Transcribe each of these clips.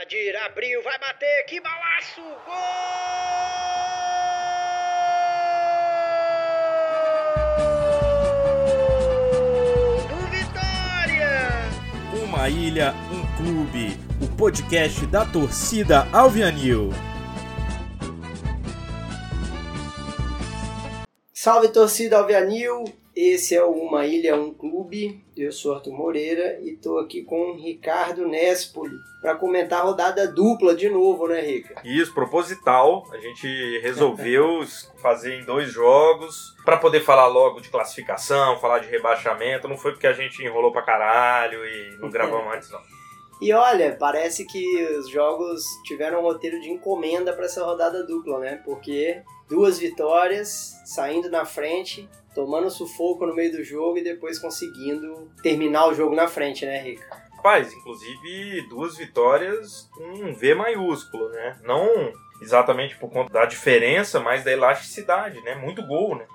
Adir abriu, vai bater, que balaço! Gol! Do Vitória! Uma ilha, um clube. O podcast da torcida Alvianil. Salve torcida Alvianil! Esse é o Uma Ilha, um Clube. Eu sou Arthur Moreira e estou aqui com o Ricardo Nespoli para comentar a rodada dupla de novo, né, Rica? Isso, proposital. A gente resolveu fazer em dois jogos para poder falar logo de classificação, falar de rebaixamento. Não foi porque a gente enrolou pra caralho e não gravamos antes, não. E olha, parece que os jogos tiveram um roteiro de encomenda para essa rodada dupla, né? Porque duas vitórias, saindo na frente, tomando sufoco no meio do jogo e depois conseguindo terminar o jogo na frente, né, Rica? Rapaz, inclusive duas vitórias com um V maiúsculo, né? Não exatamente por conta da diferença, mas da elasticidade, né? Muito gol, né?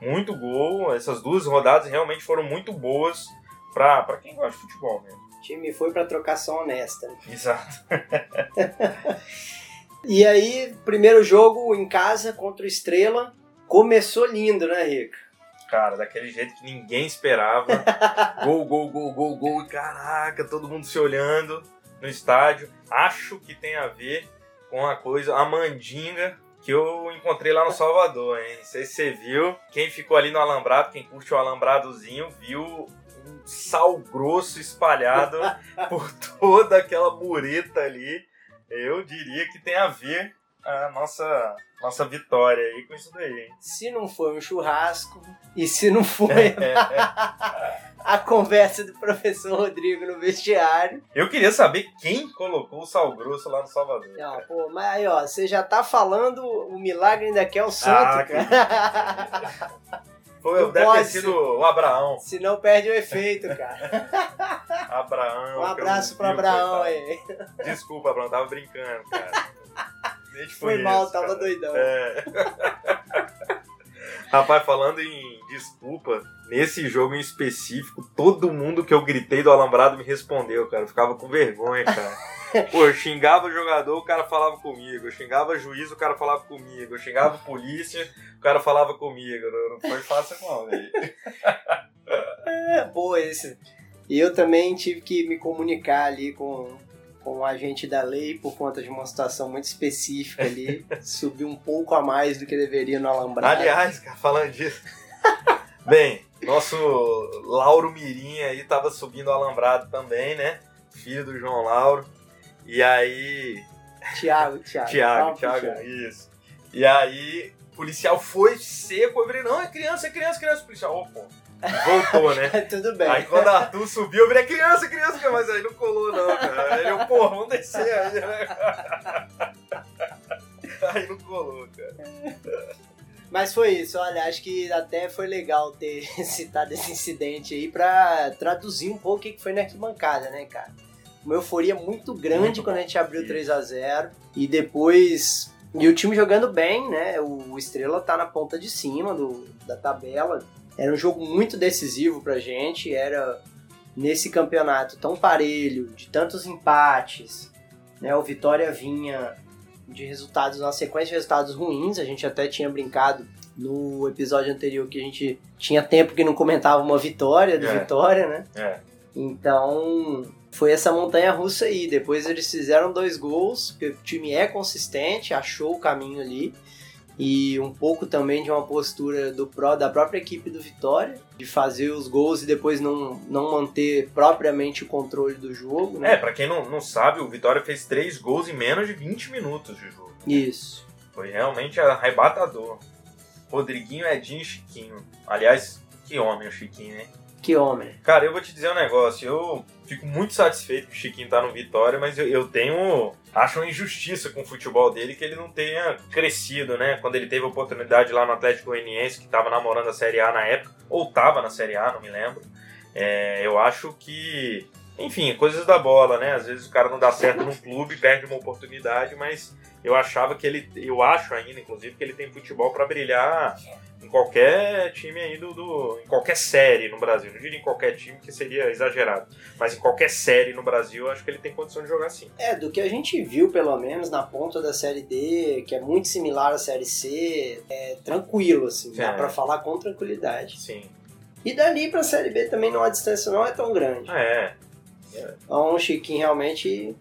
Muito gol. Essas duas rodadas realmente foram muito boas para quem gosta de futebol mesmo. O time foi para trocação honesta. né? Exato. E aí, primeiro jogo em casa contra o Estrela. Começou lindo, né, Rica? Cara, daquele jeito que ninguém esperava. gol, gol, gol, gol, gol. Caraca, todo mundo se olhando no estádio. Acho que tem a ver com a coisa, a mandinga que eu encontrei lá no Salvador, hein? Não sei se você viu. Quem ficou ali no Alambrado, quem curte o Alambradozinho, viu um sal grosso espalhado por toda aquela mureta ali. Eu diria que tem a ver a nossa, nossa vitória aí com isso daí, hein? Se não foi um churrasco e se não foi a conversa do professor Rodrigo no vestiário. Eu queria saber quem colocou o sal grosso lá no Salvador. Não, pô, mas aí, ó, você já tá falando, o milagre ainda quer o santo, Ah, cara. Foi, Não deve pode ter sido o Abraão. Se não perde o efeito, cara. Abraão. Um abraço vi, Abraão aí. Desculpa, Abraão, tava brincando, cara. Deixa Foi isso, mal, tava cara. doidão. É. Rapaz, falando em desculpa, nesse jogo em específico, todo mundo que eu gritei do Alambrado me respondeu, cara. Eu ficava com vergonha, cara. Pô, eu xingava o jogador, o cara falava comigo. Eu xingava juiz, o cara falava comigo. Eu xingava polícia, o cara falava comigo. Não, não foi fácil, não, velho. É, boa esse. E eu também tive que me comunicar ali com, com o agente da lei por conta de uma situação muito específica ali. Subi um pouco a mais do que deveria no alambrado. Aliás, cara, falando disso. Bem, nosso Lauro Mirim aí tava subindo o alambrado também, né? Filho do João Lauro. E aí. Tiago, Tiago. Tiago, Tiago, isso. E aí, o policial foi seco. Eu falei, não, é criança, é criança, criança. O policial, ô, pô. Voltou, né? Tudo bem. Aí quando Arthur subiu, eu falei, é criança, criança, mas aí não colou, não, cara. Aí eu, pô, vamos descer aí, né? Aí não colou, cara. Mas foi isso, olha, acho que até foi legal ter citado esse incidente aí pra traduzir um pouco o que que foi na arquibancada, né, cara? Uma euforia muito grande quando a gente abriu Isso. 3 a 0 e depois. E o time jogando bem, né? O Estrela tá na ponta de cima do, da tabela. Era um jogo muito decisivo pra gente, era nesse campeonato tão parelho, de tantos empates, né? O Vitória vinha de resultados, uma sequência de resultados ruins, a gente até tinha brincado no episódio anterior que a gente tinha tempo que não comentava uma vitória do É. Vitória, né? É. Então, foi essa montanha russa aí. Depois eles fizeram dois gols, porque o time é consistente, achou o caminho ali. E um pouco também de uma postura do pró, da própria equipe do Vitória, de fazer os gols e depois não, não manter propriamente o controle do jogo, É, né? pra quem não, não sabe, o Vitória fez três gols em menos de 20 minutos de jogo. Isso. Foi realmente arrebatador. Rodriguinho, Edinho e Chiquinho. Aliás, que homem o Chiquinho, hein? Que homem. Cara, eu vou te dizer um negócio. Eu fico muito satisfeito que o Chiquinho tá no Vitória, mas eu, eu tenho. Acho uma injustiça com o futebol dele que ele não tenha crescido, né? Quando ele teve a oportunidade lá no Atlético Goianiense, que tava namorando a Série A na época, ou tava na Série A, não me lembro. É, eu acho que Enfim, coisas da bola, né? Às vezes o cara não dá certo num clube, perde uma oportunidade, mas eu achava que ele, eu acho ainda, inclusive, que ele tem futebol para brilhar em qualquer time aí do, do, em qualquer série no Brasil. Não diria em qualquer time que seria exagerado, mas em qualquer série no Brasil, eu acho que ele tem condição de jogar sim. É, do que a gente viu, pelo menos, na ponta da Série D, que é muito similar à Série C, é tranquilo, assim, dá É. pra falar com tranquilidade. Sim. E dali pra Série B também não, a distância não é tão grande. É. Então o Chiquinho realmente,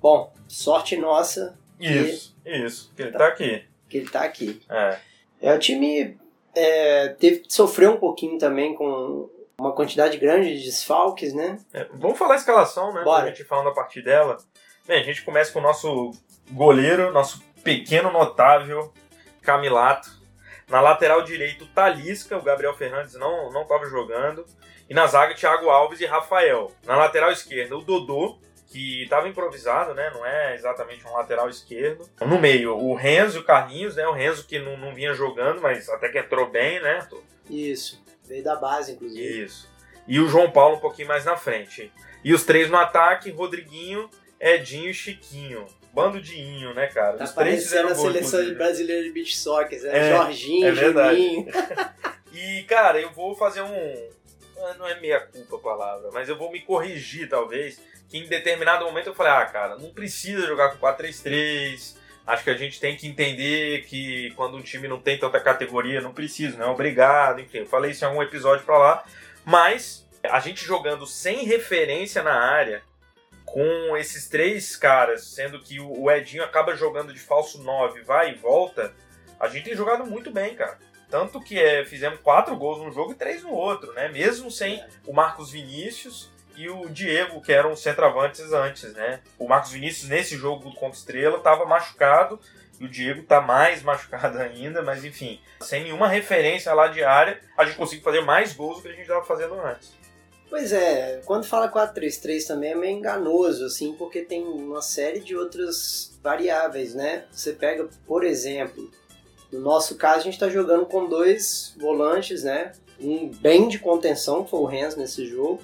bom, sorte nossa Isso, isso. Que ele tá aqui. que ele tá aqui. É. É, o time é, teve que sofrer um pouquinho também com uma quantidade grande de desfalques, né? É, Vamos falar a escalação, né? Bora. Pra gente falando a partir dela. Bem, a gente começa com o nosso goleiro, nosso pequeno notável Camilato. Na lateral direito, Talisca, o Gabriel Fernandes não não estava jogando. E na zaga, Thiago Alves e Rafael. Na lateral esquerda, o Dodô, que estava improvisado, né? Não é exatamente um lateral esquerdo. No meio, o Renzo e o Carlinhos, né? O Renzo que não, não vinha jogando, mas até que entrou bem, né? Isso, veio da base, inclusive. Isso. E o João Paulo um pouquinho mais na frente. E os três no ataque, Rodriguinho, Edinho e Chiquinho. Bando de inho, né, cara? Tá os três fizeram a gol, seleção inclusive. brasileira de beach soccer, né? É, Jorginho, é verdade. E, cara, eu vou fazer um. Não é meia culpa a palavra, mas eu vou me corrigir, talvez. Que em determinado momento eu falei, ah, cara, não precisa jogar com 4-3-3. Acho que a gente tem que entender que quando um time não tem tanta categoria, não precisa, não é obrigado, enfim. Eu falei isso em algum episódio pra lá. Mas a gente jogando sem referência na área, com esses três caras, sendo que o Edinho acaba jogando de falso 9, vai e volta, a gente tem jogado muito bem, cara. Tanto que é, fizemos quatro gols num jogo e três no outro, né? Mesmo sem o Marcos Vinícius e o Diego, que eram centroavantes antes, né? O Marcos Vinícius, nesse jogo contra Estrela, estava machucado e o Diego tá mais machucado ainda, mas enfim, sem nenhuma referência lá de área, a gente conseguiu fazer mais gols do que a gente estava fazendo antes. Pois é, quando fala 4-3-3 também é meio enganoso, assim, porque tem uma série de outras variáveis, né? Você pega, por exemplo, no nosso caso a gente está jogando com dois volantes, né? Um bem de contenção, que foi o Renzo nesse jogo,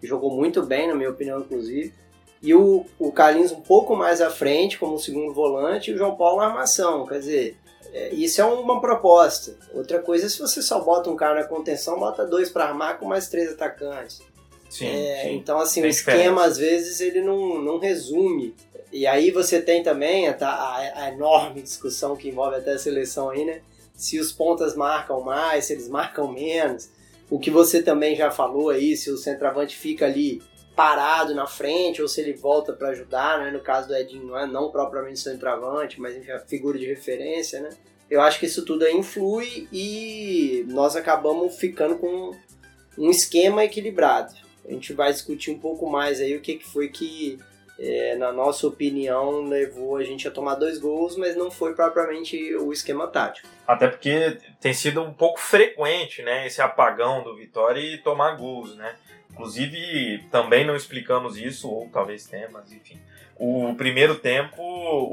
que jogou muito bem, na minha opinião, inclusive. E o, o Carlinhos um pouco mais à frente, como segundo volante, e o João Paulo na armação. Quer dizer, é, isso é uma proposta. Outra coisa é se você só bota um cara na contenção, bota dois para armar com mais três atacantes. Sim, É, sim. Então, assim, Tem o esquema, às vezes, ele não, não resume. E aí você tem também a, a- a enorme discussão que envolve até a seleção aí, né? Se os pontas marcam mais, se eles marcam menos. O que você também já falou aí, se o centroavante fica ali parado na frente ou se ele volta para ajudar, né? No caso do Edinho, não é não propriamente centroavante, mas enfim, a figura de referência, né? Eu acho que isso tudo aí influi e nós acabamos ficando com um esquema equilibrado. A gente vai discutir um pouco mais aí o que, que foi que, é, na nossa opinião, levou a gente a tomar dois gols, mas não foi propriamente o esquema tático. Até porque tem sido um pouco frequente, né, esse apagão do Vitória e tomar gols, né? Inclusive, também não explicamos isso, ou talvez tenha, mas enfim. O primeiro tempo,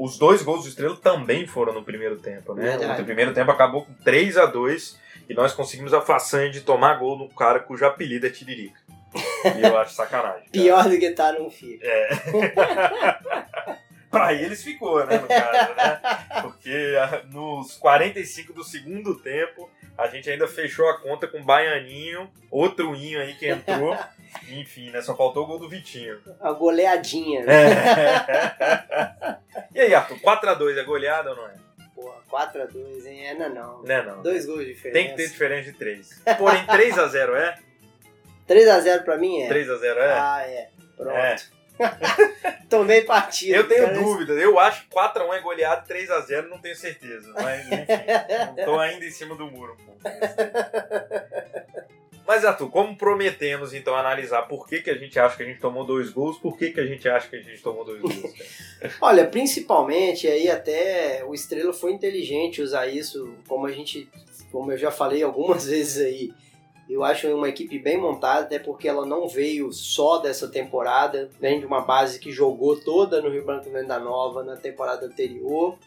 os dois gols do Estrela também foram no primeiro tempo, né? Verdade. O primeiro tempo acabou com 3 a 2 e nós conseguimos a façanha de tomar gol no cara cujo apelido é Tiririca. E eu acho sacanagem. Pior do que tá, não fica. Pra eles ficou, né, no caso, né? Porque ah, nos 45 do segundo tempo, a gente ainda fechou a conta com o Baianinho, outro inho aí que entrou. Enfim, né? Só faltou o gol do Vitinho. A goleadinha, né? É. e aí, Arthur, 4x2 é goleada ou não é? Porra, 4x2, hein? É, não, não. Né, não. Dois gols de diferença. Tem que ter diferença de 3. Porém, 3x0 é? 3x0 pra mim é. 3x0 é? Ah, é. Pronto. É. Tomei partido. Eu tenho Cara, dúvidas. Eu acho que 4x1 é goleado, 3x0 não tenho certeza. Mas, enfim, tô ainda em cima do muro um pouco. Mas, Arthur, como prometemos, então, analisar por que, que a gente acha que a gente tomou dois gols, por que, que a gente acha que a gente tomou dois gols? Olha, principalmente aí até o Estrela foi inteligente usar isso, como a gente, como eu já falei algumas vezes aí. Eu acho uma equipe bem montada, até porque ela não veio só dessa temporada, vem de uma base que jogou toda no Rio Branco Venda Nova na temporada anterior.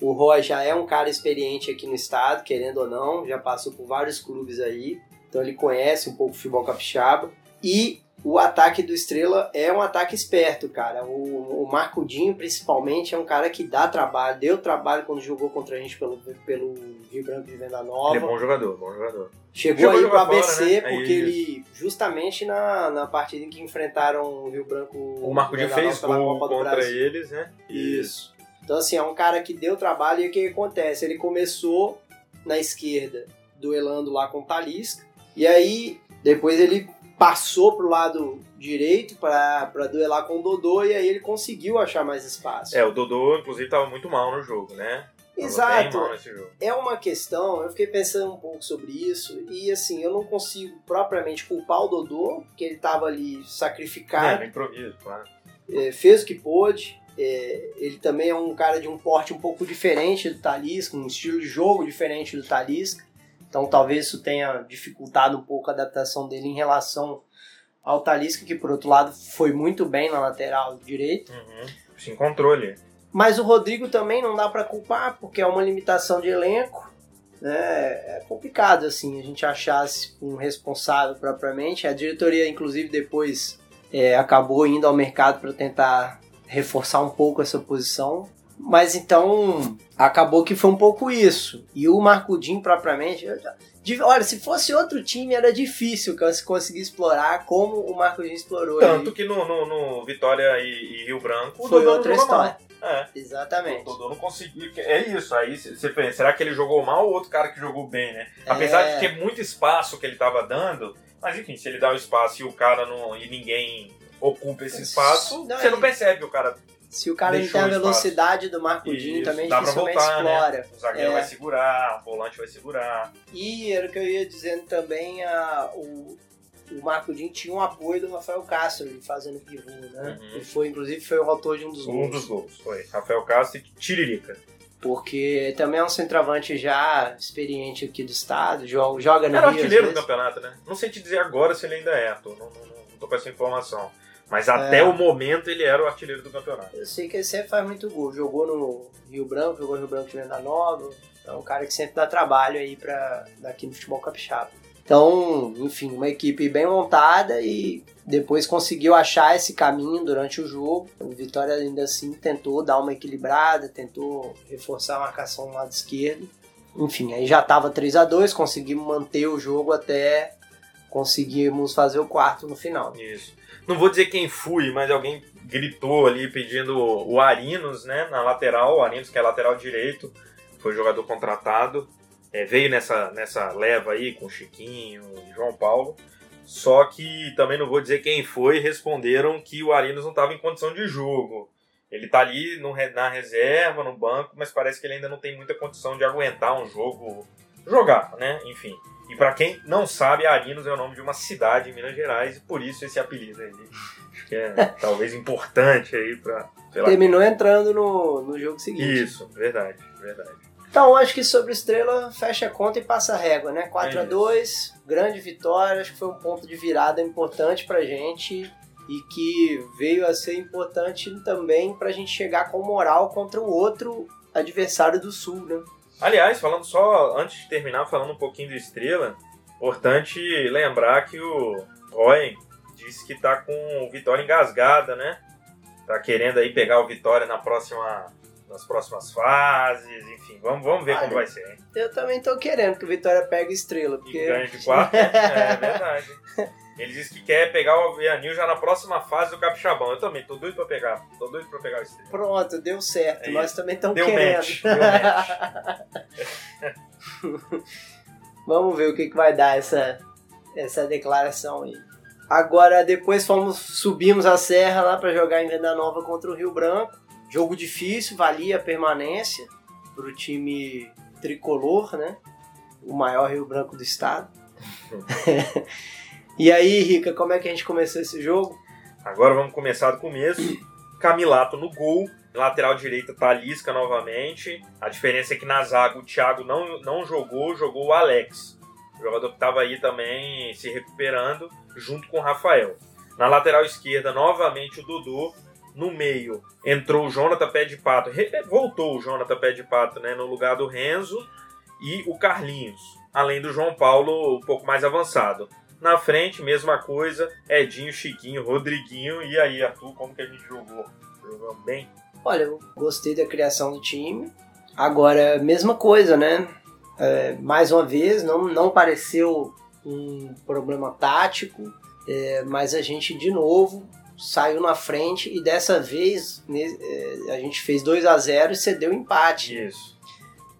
O Roy já é um cara experiente aqui no estado, querendo ou não, já passou por vários clubes aí, então ele conhece um pouco o futebol capixaba. E o ataque do Estrela é um ataque esperto, cara. O, o Marcudinho, principalmente, é um cara que dá trabalho, deu trabalho quando jogou contra a gente pelo, pelo Rio Branco de Venda Nova. Ele é bom jogador, bom jogador. Chegou aí pro jogar fora, ABC, né? É porque ele, justamente na, na partida em que enfrentaram o Rio Branco. O Marcudinho fez gol Copa do contra Brasil. eles, né? Isso. Então, assim, é um cara que deu trabalho e o que acontece? Ele começou na esquerda, duelando lá com o Talisca, e aí depois ele passou pro lado direito para duelar com o Dodô, e aí ele conseguiu achar mais espaço. É, o Dodô, inclusive, tava muito mal no jogo, né? Exato. É uma questão, eu fiquei pensando um pouco sobre isso, e assim, eu não consigo propriamente culpar o Dodô, porque ele tava ali É, sacrificado, no improviso, claro. é, fez o que pôde. É, ele também é um cara de um porte um pouco diferente do Talisca, um estilo de jogo diferente do Talisca. Então talvez isso tenha dificultado um pouco a adaptação dele em relação ao Talisca, que por outro lado foi muito bem na lateral direito. Uhum. Se encontrou ali. Mas o Rodrigo também não dá para culpar, porque é uma limitação de elenco. Né? É complicado assim a gente achasse um responsável propriamente. A diretoria, inclusive, depois é, acabou indo ao mercado para tentar reforçar um pouco essa posição. Mas então acabou que foi um pouco isso. E o Marcudinho propriamente. Olha, se fosse outro time era difícil que eu conseguir explorar como o Marcudinho explorou. Tanto ele. que no, no, no Vitória e, e Rio Branco, Foi outra história. É. Exatamente. O Dodô não conseguiu. É isso. Aí você pensa, será que ele jogou mal ou outro cara que jogou bem, né? Apesar É. de ter muito espaço que ele tava dando, mas enfim, se ele dá o espaço e o cara não. e ninguém ocupa esse espaço, Não, você não percebe que o cara Se o cara não tem a espaço. velocidade do Marcudinho, Isso, também dá dificilmente voltar, né? explora. O zagueiro É. vai segurar, o volante vai segurar. E era o que eu ia dizendo também, a, o, o Marcudinho tinha um apoio do Rafael Castro fazendo pivô, né? Uhum. Ele foi, inclusive, foi o autor de um dos Um gols. dos gols foi Rafael Castro e Tiririca. Porque também é um centroavante já experiente aqui do estado, joga, joga no Era o Rio. artilheiro do campeonato, né? Não sei te dizer agora se ele ainda é, tô, não, não, não tô com essa informação. Mas até É. o momento ele era o artilheiro do campeonato. Eu sei que ele sempre faz muito gol. Jogou no Rio Branco, jogou no Rio Branco de Venda Nova. É um cara que sempre dá trabalho aí pra, daqui no futebol capixaba. Então, enfim, uma equipe bem montada e depois conseguiu achar esse caminho durante o jogo. O Vitória ainda assim tentou dar uma equilibrada, tentou reforçar a marcação no lado esquerdo. Enfim, aí já estava 3 a 2 conseguimos manter o jogo até conseguirmos fazer o quarto no final. Isso. Não vou dizer quem fui, mas alguém gritou ali pedindo o Arinos, né? Na lateral, o Arinos que é lateral direito, foi jogador contratado. É, veio nessa, nessa leva aí com Chiquinho João Paulo. Só que também não vou dizer quem foi, responderam que o Arinos não estava em condição de jogo. Ele tá ali no na reserva, no banco, mas parece que ele ainda não tem muita condição de aguentar um jogo. Jogar, né? Enfim. E pra quem não sabe, Arinos é o nome de uma cidade em Minas Gerais e por isso esse apelido aí. Acho que é talvez importante aí lá. Terminou entrando no, no jogo seguinte. Isso, verdade, verdade. Então, acho que sobre Estrela, fecha a conta e passa a régua, né? 4 É a 2 grande vitória, acho que foi um ponto de virada importante pra gente e que veio a ser importante também pra gente chegar com moral contra o outro adversário do Sul, né? Aliás, falando só, antes de terminar, falando um pouquinho do Estrela, importante lembrar que o Roy disse que tá com o Vitória engasgada, né? Tá querendo aí pegar o Vitória na próxima, nas próximas fases, enfim, vamos, vamos ver Olha, como vai ser, hein? Eu também tô querendo que o Vitória pegue Estrela, E porque ganha de quatro, né? é verdade. Ele disse que quer pegar o Avianil já na próxima fase do Capixabão. Eu também, tô doido pra pegar. Tô doido pra pegar o Estrela. pronto, deu certo. É Nós também estamos querendo. match, deu match. Vamos ver o que, que vai dar essa, essa declaração aí. Agora, depois fomos, subimos a serra lá para jogar em Venda Nova contra o Rio Branco. Jogo difícil, valia a permanência para o time tricolor, né? O maior Rio Branco do estado. e aí, Rica, como é que a gente começou esse jogo? Agora vamos começar do começo. Camilato no gol. Lateral direita, Talisca novamente. A diferença é que na zaga o Thiago não, não jogou, jogou o Alex. O jogador que estava aí também se recuperando, junto com o Rafael. Na lateral esquerda, novamente o Dudu. No meio, entrou o Jonathan Pé de Pato. Voltou o Jonathan Pé de Pato né, no lugar do Renzo. E o Carlinhos. Além do João Paulo um pouco mais avançado. Na frente, mesma coisa, Edinho, Chiquinho, Rodriguinho. E aí, Arthur, como que a gente jogou? Jogamos bem? Olha, eu gostei da criação do time. Agora, mesma coisa, né? É, mais uma vez, não, não pareceu um problema tático, é, mas a gente de novo saiu na frente e dessa vez né, a gente fez 2 a 0 e cedeu empate. Isso.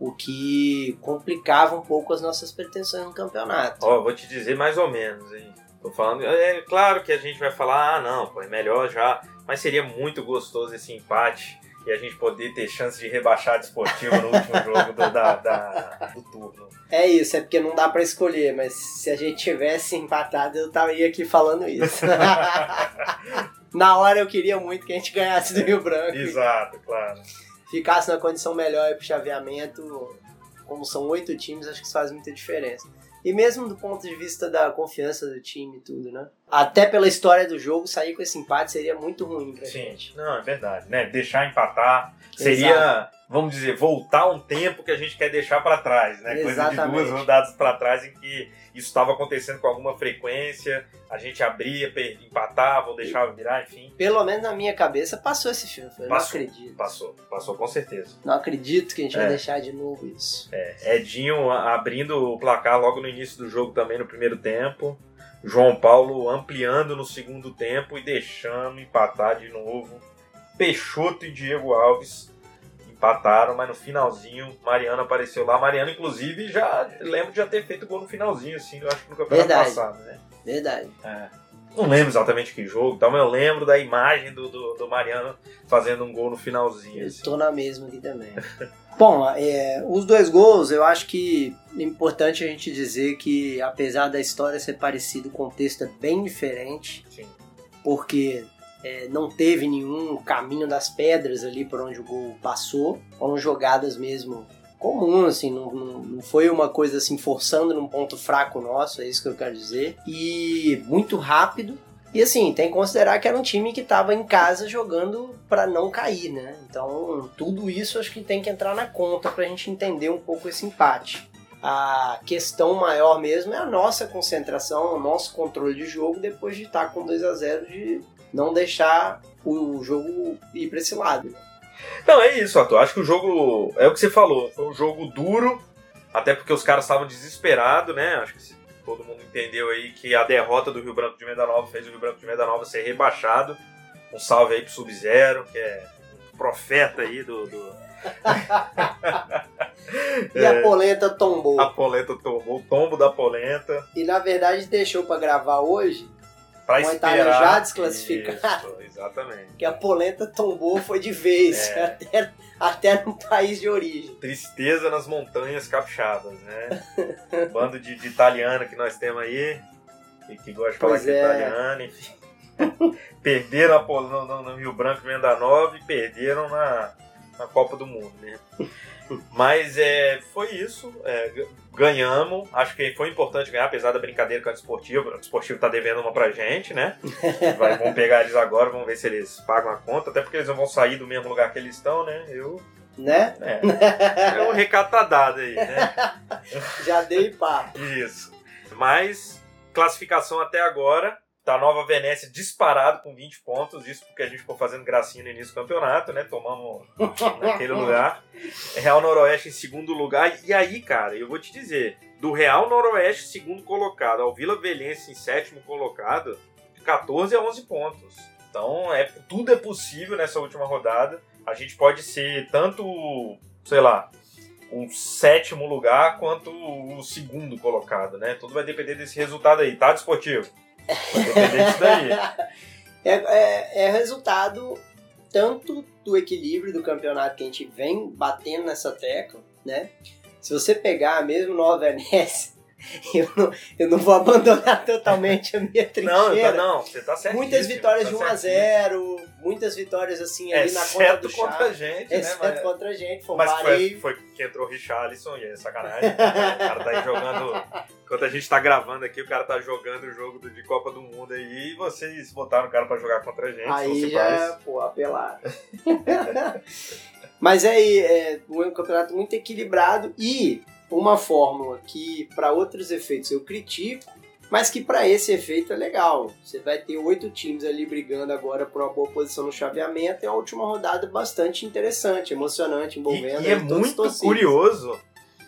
O que complicava um pouco as nossas pretensões no campeonato. Ó, vou te dizer mais ou menos, hein? Tô falando, é claro que a gente vai falar, ah, não, pô, é melhor já, mas seria muito gostoso esse empate e a gente poder ter chance de rebaixar a desportiva no último jogo do, da, da, do turno. É isso, é porque não dá para escolher, mas se a gente tivesse empatado, eu estaria aqui falando isso. Na hora eu queria muito que a gente ganhasse do Rio Branco. Exato, claro. Ficasse na condição melhor pro chaveamento, como são oito times, acho que isso faz muita diferença. E mesmo do ponto de vista da confiança do time e tudo, né? Até pela história do jogo, sair com esse empate seria muito ruim pra Sim, gente. não, é verdade, né? Deixar empatar seria, Exato. Vamos dizer, voltar um tempo que a gente quer deixar para trás, né? Coisa de Exatamente. duas rodadas para trás em que isso estava acontecendo com alguma frequência, a gente abria, empatava ou deixava virar, enfim. Pelo menos na minha cabeça passou esse filme. Eu Passou. não acredito. Passou, passou com certeza. Não acredito que a gente vai É. deixar de novo isso. Edinho a- abrindo o placar logo no início do jogo também no primeiro tempo. João Paulo ampliando no segundo tempo e deixando empatar de novo. Peixoto e Diego Alves empataram, mas no finalzinho Mariano apareceu lá. Mariano, inclusive, já lembro de já ter feito gol no finalzinho, assim, eu acho que no campeonato Verdade. passado, né? Verdade. Não lembro exatamente que jogo, tal, mas eu lembro da imagem do, do, do Mariano fazendo um gol no finalzinho. Eu assim. tô na mesma aqui também. Bom, é, os dois gols, eu acho que é importante a gente dizer que, apesar da história ser parecida, o contexto é bem diferente, Sim. porque é, não teve nenhum caminho das pedras ali por onde o gol passou. Foram jogadas mesmo comuns, assim, não, não, não foi uma coisa assim forçando num ponto fraco nosso, é isso que eu quero dizer. E muito rápido. E assim, tem que considerar que era um time que estava em casa jogando para não cair, né? Então, tudo isso acho que tem que entrar na conta pra gente entender um pouco esse empate. A questão maior mesmo é a nossa concentração, o nosso controle de jogo depois de estar com 2 a 0 de não deixar o jogo ir para esse lado. Não, é isso, Arthur. Acho que o jogo. É o que você falou. Foi um jogo duro, até porque os caras estavam desesperados, né? Acho que todo mundo entendeu aí que a derrota do Rio Branco de Meda Nova fez o Rio Branco de Meda Nova ser rebaixado. Um salve aí pro Sub-Zero, que é um profeta aí do. do- E a polenta tombou. A polenta tomou o tombo da polenta E na verdade deixou para gravar hoje, pra Com a esperar. Itália já desclassificada. Isso, exatamente. que a polenta tombou foi de vez, É. até, até no país de origem. Tristeza nas montanhas capixabas, né? Bando de, de italiano que nós temos aí, e que gosta de falar Pois que é é. italiano, enfim. perderam a no, no- no Rio Branco Venda Nova e perderam na, na Copa do Mundo, né? Mas é, foi isso, é, ganhamos, acho que foi importante ganhar, apesar da brincadeira com a Desportiva, a Desportiva tá devendo uma pra gente, né? Vai, vamos pegar eles agora, vamos ver se eles pagam a conta, até porque eles não vão sair do mesmo lugar que eles estão, né? Eu, Né? é, é um recado tá dado aí, né? Já dei papo. Isso. Mas, classificação até agora, tá Nova Venécia disparado com 20 pontos, isso porque a gente ficou fazendo gracinha no início do campeonato, né? Tomamos naquele lugar. Real Noroeste em segundo lugar. E aí, cara, eu vou te dizer, do Real Noroeste segundo colocado ao Vila Velhense em sétimo colocado, de 14 a 11 pontos. Então, é, tudo é possível nessa última rodada. A gente pode ser tanto, sei lá, o sétimo lugar quanto o segundo colocado, né? Tudo vai depender desse resultado aí, tá, Desportivo? Vai depender disso daí. É, é, é resultado tanto do equilíbrio do campeonato que a gente vem batendo nessa tecla, né? Se você pegar mesmo Nova Venécia, eu não, eu não vou abandonar totalmente a minha Não, trincheira. tá, não, você tá certo. muitas vitórias de 1 a 0 muitas vitórias assim ali na conta do Exceto contra a chá. gente, né? Exceto Mas, contra a gente, foi um mas foi, foi que entrou o Richarlison e é sacanagem. o cara tá aí jogando. Enquanto a gente tá gravando aqui, o cara tá jogando o jogo de Copa do Mundo aí e vocês botaram o cara pra jogar contra a gente. Aí já, pô, apelar. Mas é, é um campeonato muito equilibrado e uma fórmula que, para outros efeitos, eu critico mas que para esse efeito é legal. Você vai ter oito times ali brigando agora por uma boa posição no chaveamento. É uma última rodada bastante interessante, emocionante, envolvendo. E, e é muito curioso.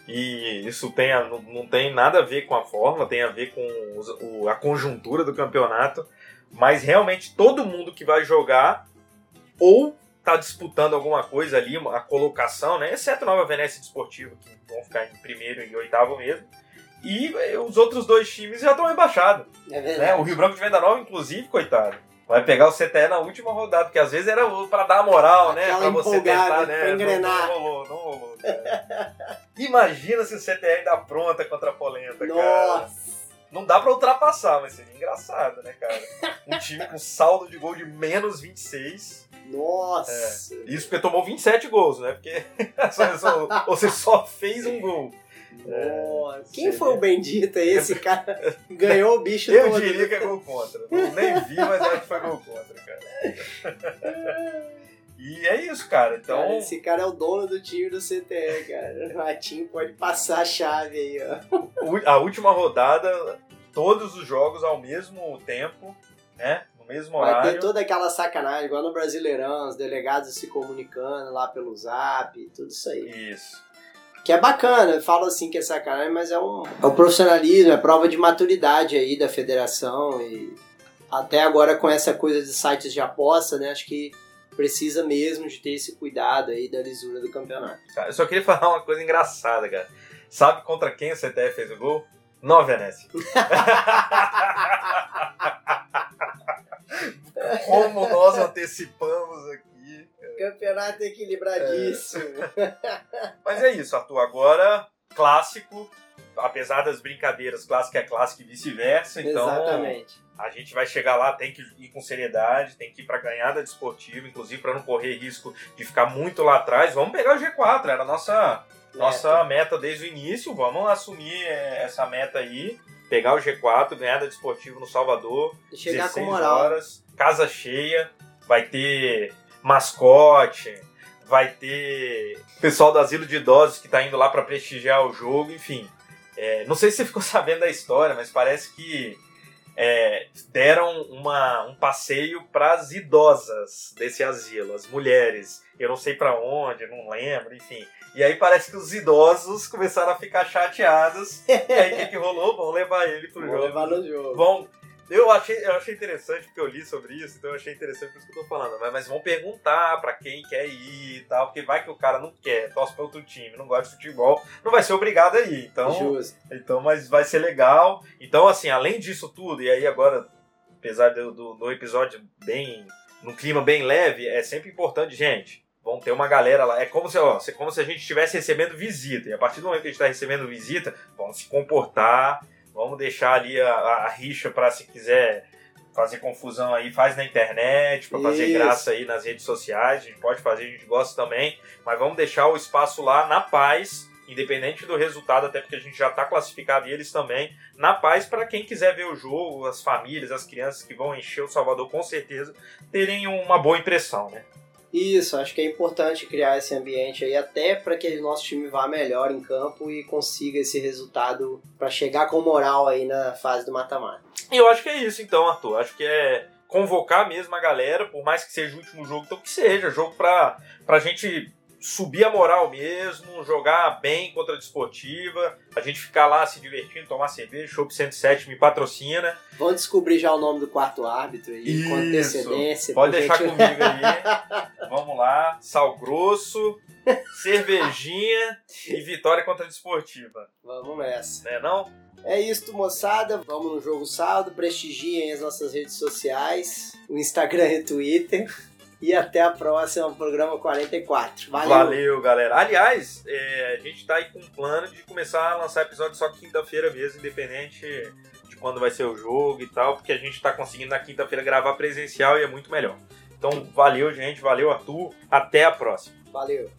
E isso tem, não, não tem nada a ver com a forma, tem a ver com os, o, a conjuntura do campeonato. Mas realmente todo mundo que vai jogar ou tá disputando alguma coisa ali, a colocação, né? Exceto Nova Venécia Desportivo, que vão ficar em primeiro e oitavo mesmo. E os outros dois times já estão rebaixados. É. Né? O Rio Branco de Venda Nova, inclusive, coitado. Vai pegar o CTE na última rodada, porque às vezes era para dar moral, né? Pra você tentar, né? Pra engrenar. Não, não rolou, não rolou. Imagina se o CTE ainda pronta contra a Polenta, Nossa. cara. Não dá pra ultrapassar, mas seria engraçado, né, cara? Um time com saldo de gol de menos 26. Nossa! É. Isso porque tomou 27 gols, né? Porque você só fez um gol. Nossa. Quem foi o bendito aí? Esse cara ganhou o bicho Eu todo. diria que é gol contra. Não, nem vi, mas acho que foi gol contra, cara. E é isso, cara. Então. Cara, esse cara é o dono do time do CTE, cara. O Ratinho pode passar a chave aí, ó. A última rodada, todos os jogos ao mesmo tempo, né? No mesmo Vai horário. ter toda aquela sacanagem, igual no Brasileirão, os delegados se comunicando lá pelo zap, tudo isso aí. Isso. Que é bacana, eu falo assim que é sacanagem, mas é um, é um profissionalismo, é prova de maturidade aí da federação e até agora com essa coisa de sites de aposta, né? Acho que precisa mesmo de ter esse cuidado aí da lisura do campeonato. Cara, eu só queria falar uma coisa engraçada, cara. Sabe contra quem o CTF fez o gol? Nova Venécia. Como nós antecipamos aqui. Campeonato equilibradíssimo. Mas é isso, Arthur. Agora, clássico. Apesar das brincadeiras, clássico é clássico e vice-versa. Então, Exatamente. a gente vai chegar lá, tem que ir com seriedade, tem que ir para ganhar da desportiva, inclusive para não correr risco de ficar muito lá atrás. Vamos pegar o G4, era a nossa, nossa meta desde o início. Vamos assumir é, essa meta aí, pegar o G4, ganhar da desportiva no Salvador. E chegar 16 com moral. horas, casa cheia, vai ter mascote, vai ter pessoal do asilo de idosos que tá indo lá para prestigiar o jogo, enfim. É, não sei se você ficou sabendo da história, mas parece que é, deram uma, um passeio para as idosas desse asilo, as mulheres. Eu não sei para onde, não lembro, enfim. E aí parece que os idosos começaram a ficar chateados. e aí o que, que rolou? Vão levar ele pro Vou jogo. levar no jogo. Vão. Eu achei, eu achei interessante porque eu li sobre isso, então eu achei interessante por isso que eu tô falando. Mas, mas vão perguntar pra quem quer ir e tal, porque vai que o cara não quer, torce pra outro time, não gosta de futebol, não vai ser obrigado a ir. Então, Justo. então, mas vai ser legal. Então, assim, além disso tudo, e aí agora, apesar do, do, do episódio bem. num clima bem leve, é sempre importante, gente. Vão ter uma galera lá. É como se, ó, como se a gente estivesse recebendo visita. E a partir do momento que a gente está recebendo visita, vamos se comportar. Vamos deixar ali a, a, a rixa para se quiser fazer confusão aí, faz na internet, para fazer graça aí nas redes sociais. A gente pode fazer, a gente gosta também. Mas vamos deixar o espaço lá na paz, independente do resultado, até porque a gente já está classificado e eles também, na paz para quem quiser ver o jogo, as famílias, as crianças que vão encher o Salvador com certeza, terem uma boa impressão, né? Isso, acho que é importante criar esse ambiente aí, até para que o nosso time vá melhor em campo e consiga esse resultado para chegar com moral aí na fase do mata-mata. E eu acho que é isso então, Arthur. Acho que é convocar mesmo a galera, por mais que seja o último jogo, então que seja, jogo pra, pra gente subir a moral mesmo, jogar bem contra a desportiva, a gente ficar lá se divertindo, tomar cerveja, Shop 107 me patrocina. Vamos descobrir já o nome do quarto árbitro aí, com antecedência. Pode deixar gente- comigo aí. Vamos lá, sal grosso, cervejinha e vitória contra a desportiva. Vamos nessa. Né não? É isso, moçada. Vamos no Jogo Saldo. Prestigiem as nossas redes sociais, o Instagram e o Twitter. E até a próxima, programa 44. Valeu! Valeu, galera. Aliás, é, a gente tá aí com um plano de começar a lançar episódio só quinta-feira mesmo, independente de quando vai ser o jogo e tal, porque a gente tá conseguindo na quinta-feira gravar presencial e é muito melhor. Então, valeu, gente. Valeu, Arthur. Até a próxima. Valeu!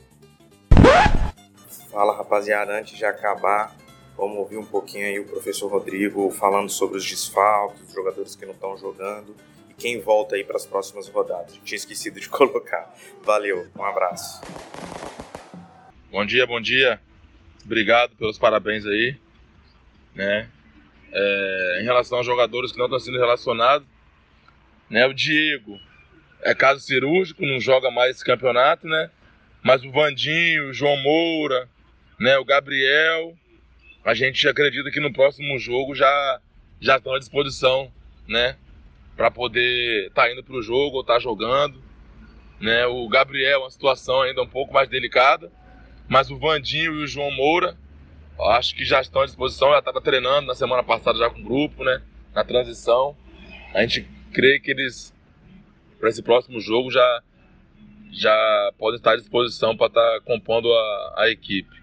Fala rapaziada, antes de acabar, vamos ouvir um pouquinho aí o professor Rodrigo falando sobre os desfalques, os jogadores que não estão jogando quem volta aí para as próximas rodadas. Tinha esquecido de colocar. Valeu, um abraço. Bom dia, bom dia. Obrigado pelos parabéns aí, né? É, em relação aos jogadores que não estão sendo relacionados, né? O Diego é caso cirúrgico, não joga mais esse campeonato, né? Mas o Vandinho, o João Moura, né? O Gabriel, a gente acredita que no próximo jogo já já estão à disposição, né? Para poder estar tá indo para o jogo ou estar tá jogando. Né? O Gabriel, uma situação ainda um pouco mais delicada, mas o Vandinho e o João Moura, acho que já estão à disposição. Já estava treinando na semana passada já com o grupo, né? Na transição. A gente crê que eles, para esse próximo jogo, já, já podem estar à disposição para estar tá compondo a, a equipe.